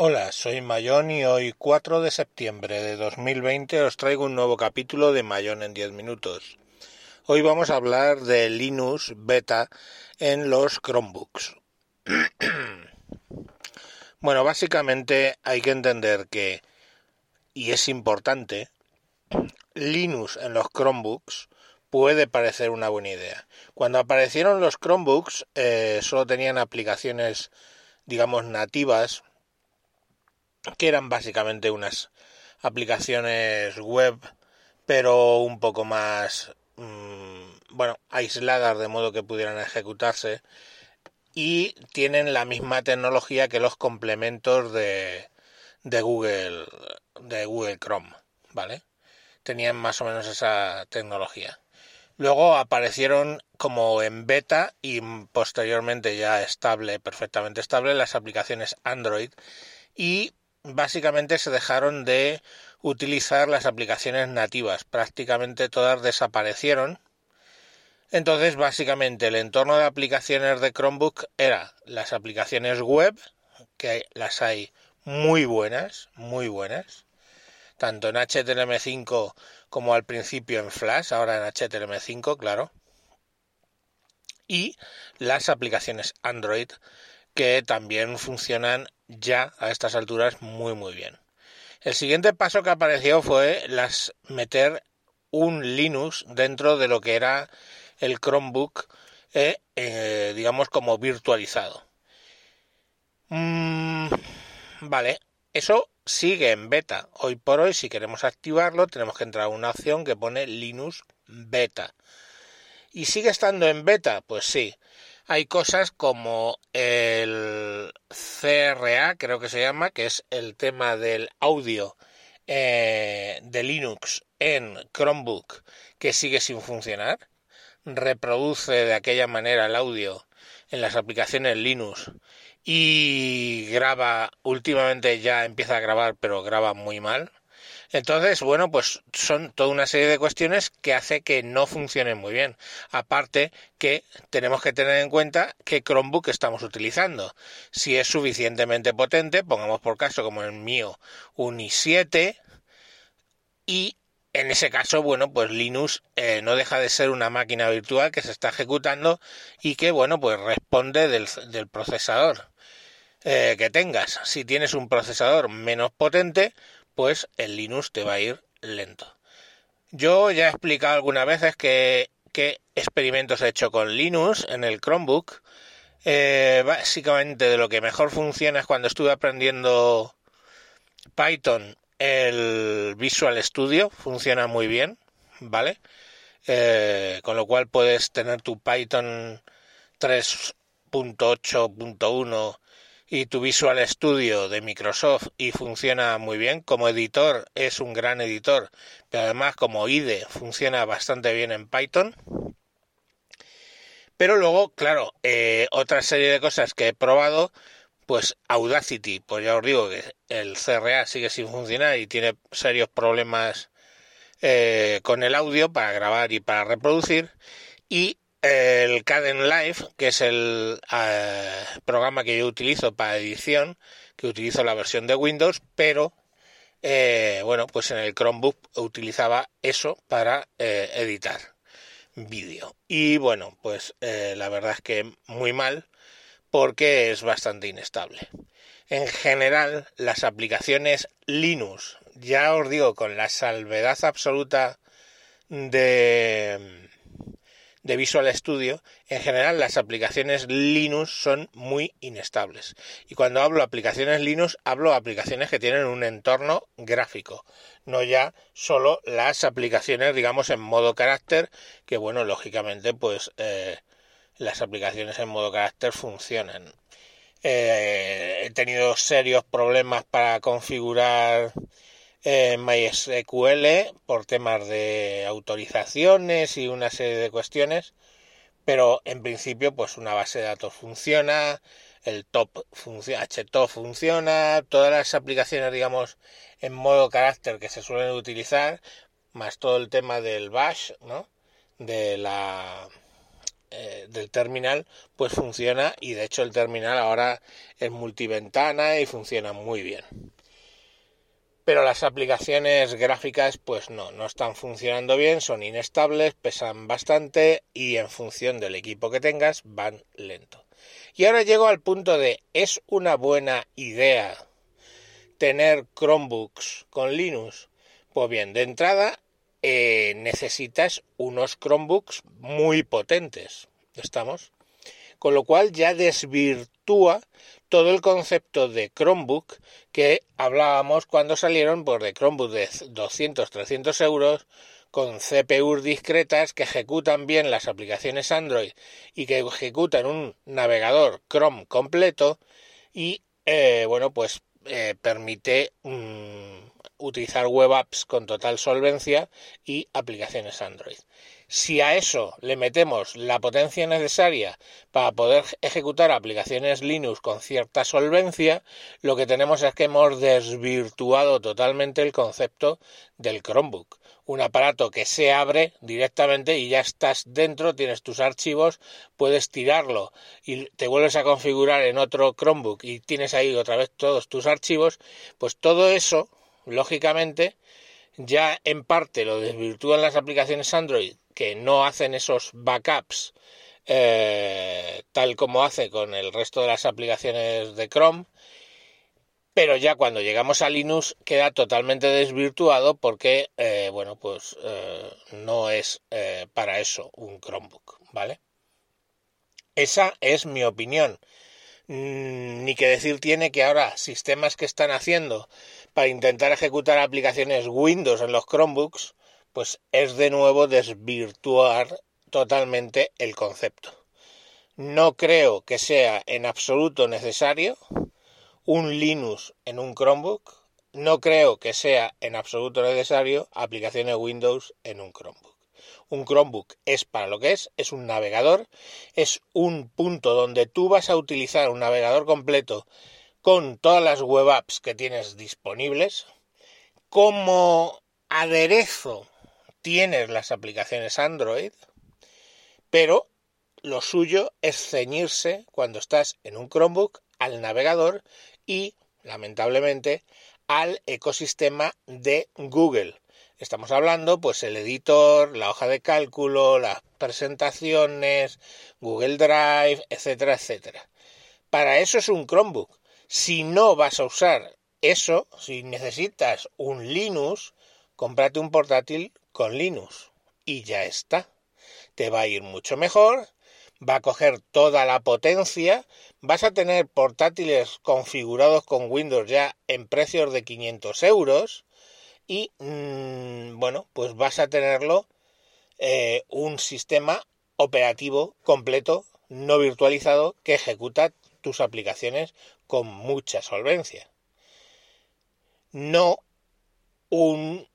Hola, soy Mayón y hoy 4 de septiembre de 2020 os traigo un nuevo capítulo de Mayón en 10 minutos. Hoy vamos a hablar de Linux Beta en los Chromebooks. bueno, básicamente hay que entender que, y es importante, Linux en los Chromebooks puede parecer una buena idea. Cuando aparecieron los Chromebooks eh, solo tenían aplicaciones digamos nativas que eran básicamente unas aplicaciones web, pero un poco más, mm, bueno, aisladas de modo que pudieran ejecutarse y tienen la misma tecnología que los complementos de, de Google, de Google Chrome, ¿vale? Tenían más o menos esa tecnología. Luego aparecieron como en beta y posteriormente ya estable, perfectamente estable, las aplicaciones Android y básicamente se dejaron de utilizar las aplicaciones nativas, prácticamente todas desaparecieron. Entonces, básicamente el entorno de aplicaciones de Chromebook era las aplicaciones web, que las hay muy buenas, muy buenas, tanto en HTML5 como al principio en Flash, ahora en HTML5, claro, y las aplicaciones Android que también funcionan ya a estas alturas muy muy bien. El siguiente paso que apareció fue las meter un Linux dentro de lo que era el Chromebook, eh, eh, digamos como virtualizado. Mm, vale, eso sigue en beta. Hoy por hoy, si queremos activarlo, tenemos que entrar a una opción que pone Linux Beta. ¿Y sigue estando en beta? Pues sí hay cosas como el CRA, creo que se llama, que es el tema del audio eh, de Linux en Chromebook, que sigue sin funcionar. Reproduce de aquella manera el audio en las aplicaciones Linux y graba, últimamente ya empieza a grabar, pero graba muy mal. Entonces, bueno, pues son toda una serie de cuestiones que hace que no funcionen muy bien. Aparte que tenemos que tener en cuenta qué Chromebook estamos utilizando. Si es suficientemente potente, pongamos por caso como el mío un i7 y en ese caso, bueno, pues Linux eh, no deja de ser una máquina virtual que se está ejecutando y que, bueno, pues responde del, procesador eh, que tengas. Si tienes un procesador menos potente, pues el Linux te va a ir lento. Yo ya he explicado algunas veces que, experimentos he hecho con Linux en el Chromebook. Eh, básicamente de lo que mejor funciona es cuando estuve aprendiendo Python, el Visual Studio funciona muy bien, ¿vale? Eh, con lo cual puedes tener tu Python 3.8.1 y tu Visual Studio de Microsoft y funciona muy bien. Como editor es un gran editor, pero además como IDE funciona bastante bien en Python. Pero luego, claro, eh, otra serie de cosas que he probado, pues Audacity, pues ya os digo que el CRA sigue sin funcionar y tiene serios problemas eh, con el audio para grabar y para reproducir. Y el Caden Live, que es el eh, programa que yo utilizo para edición, que utilizo la versión de Windows, pero eh, bueno, pues en el Chromebook utilizaba eso para eh, editar vídeo. Y bueno, pues la verdad es que muy mal porque es bastante inestable. En general, las aplicaciones Linux, ya os digo, con la salvedad absoluta de de Visual Studio, en general las aplicaciones Linux son muy inestables. Y cuando hablo aplicaciones Linux, hablo aplicaciones que tienen un entorno gráfico, no ya solo las aplicaciones, digamos, en modo carácter, que bueno, lógicamente, pues eh, las aplicaciones en modo carácter funcionan. Eh, he tenido serios problemas para configurar en MySQL por temas de autorizaciones y una serie de cuestiones, pero en principio pues una base de datos funciona, el top funciona, HTOP funciona, todas las aplicaciones digamos en modo carácter que se suelen utilizar, más todo el tema del bash, ¿no? De la eh, del terminal, pues funciona y de hecho el terminal ahora es multiventana y funciona muy bien. Pero las aplicaciones gráficas pues no, no están funcionando bien, son inestables, pesan bastante y en función del equipo que tengas van lento. Y ahora llego al punto de, ¿es una buena idea tener Chromebooks con Linux? Pues bien, de entrada eh, necesitas unos Chromebooks muy potentes. ¿Estamos? Con lo cual ya desvirtúa todo el concepto de Chromebook que hablábamos cuando salieron por de Chromebook de 200, 300 euros con CPUs discretas que ejecutan bien las aplicaciones Android y que ejecutan un navegador Chrome completo y eh, bueno pues eh, permite mm, utilizar web apps con total solvencia y aplicaciones Android. Si a eso le metemos la potencia necesaria para poder ejecutar aplicaciones Linux con cierta solvencia, lo que tenemos es que hemos desvirtuado totalmente el concepto del Chromebook. Un aparato que se abre directamente y ya estás dentro, tienes tus archivos, puedes tirarlo y te vuelves a configurar en otro Chromebook y tienes ahí otra vez todos tus archivos, pues todo eso, lógicamente, ya en parte lo desvirtúan las aplicaciones Android que no hacen esos backups eh, tal como hace con el resto de las aplicaciones de Chrome, pero ya cuando llegamos a Linux queda totalmente desvirtuado porque, eh, bueno, pues eh, no es para eso un Chromebook, ¿vale? Esa es mi opinión. Mm, ni que decir tiene que ahora sistemas que están haciendo para intentar ejecutar aplicaciones Windows en los Chromebooks pues es de nuevo desvirtuar totalmente el concepto. No creo que sea en absoluto necesario un Linux en un Chromebook. No creo que sea en absoluto necesario aplicaciones Windows en un Chromebook. Un Chromebook es para lo que es, es un navegador, es un punto donde tú vas a utilizar un navegador completo con todas las web apps que tienes disponibles como aderezo tienes las aplicaciones Android, pero lo suyo es ceñirse cuando estás en un Chromebook al navegador y, lamentablemente, al ecosistema de Google. Estamos hablando, pues, el editor, la hoja de cálculo, las presentaciones, Google Drive, etcétera, etcétera. Para eso es un Chromebook. Si no vas a usar eso, si necesitas un Linux, cómprate un portátil con Linux y ya está. Te va a ir mucho mejor, va a coger toda la potencia, vas a tener portátiles configurados con Windows ya en precios de 500 euros y mm, bueno, pues vas a tenerlo eh, un sistema operativo completo, no virtualizado, que ejecuta tus aplicaciones con mucha solvencia. No un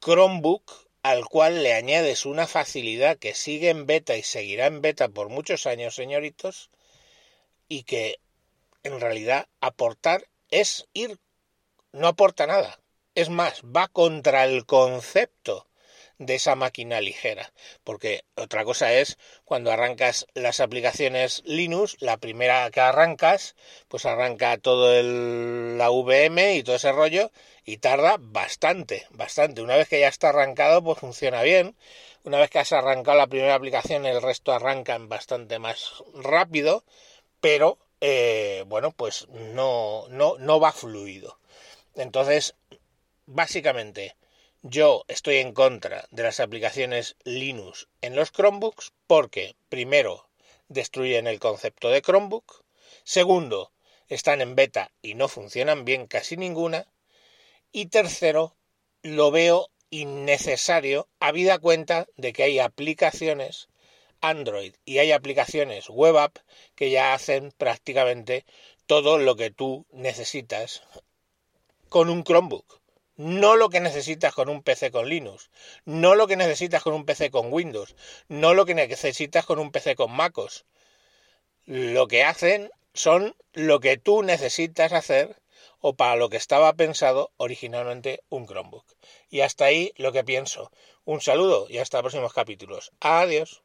Chromebook al cual le añades una facilidad que sigue en beta y seguirá en beta por muchos años, señoritos, y que en realidad aportar es ir, no aporta nada. Es más, va contra el concepto de esa máquina ligera. Porque otra cosa es cuando arrancas las aplicaciones Linux, la primera que arrancas, pues arranca todo el, la VM y todo ese rollo y tarda bastante, bastante. Una vez que ya está arrancado, pues funciona bien. Una vez que has arrancado la primera aplicación, el resto arrancan bastante más rápido, pero eh, bueno, pues no, no, no va fluido. Entonces, básicamente, yo estoy en contra de las aplicaciones Linux en los Chromebooks porque, primero, destruyen el concepto de Chromebook, segundo, están en beta y no funcionan bien casi ninguna, y tercero, lo veo innecesario habida cuenta de que hay aplicaciones Android y hay aplicaciones web app que ya hacen prácticamente todo lo que tú necesitas con un Chromebook. No lo que necesitas con un PC con Linux, no lo que necesitas con un PC con Windows, no lo que necesitas con un PC con MacOS. Lo que hacen son lo que tú necesitas hacer o para lo que estaba pensado originalmente un Chromebook. Y hasta ahí lo que pienso. Un saludo y hasta próximos capítulos. Adiós.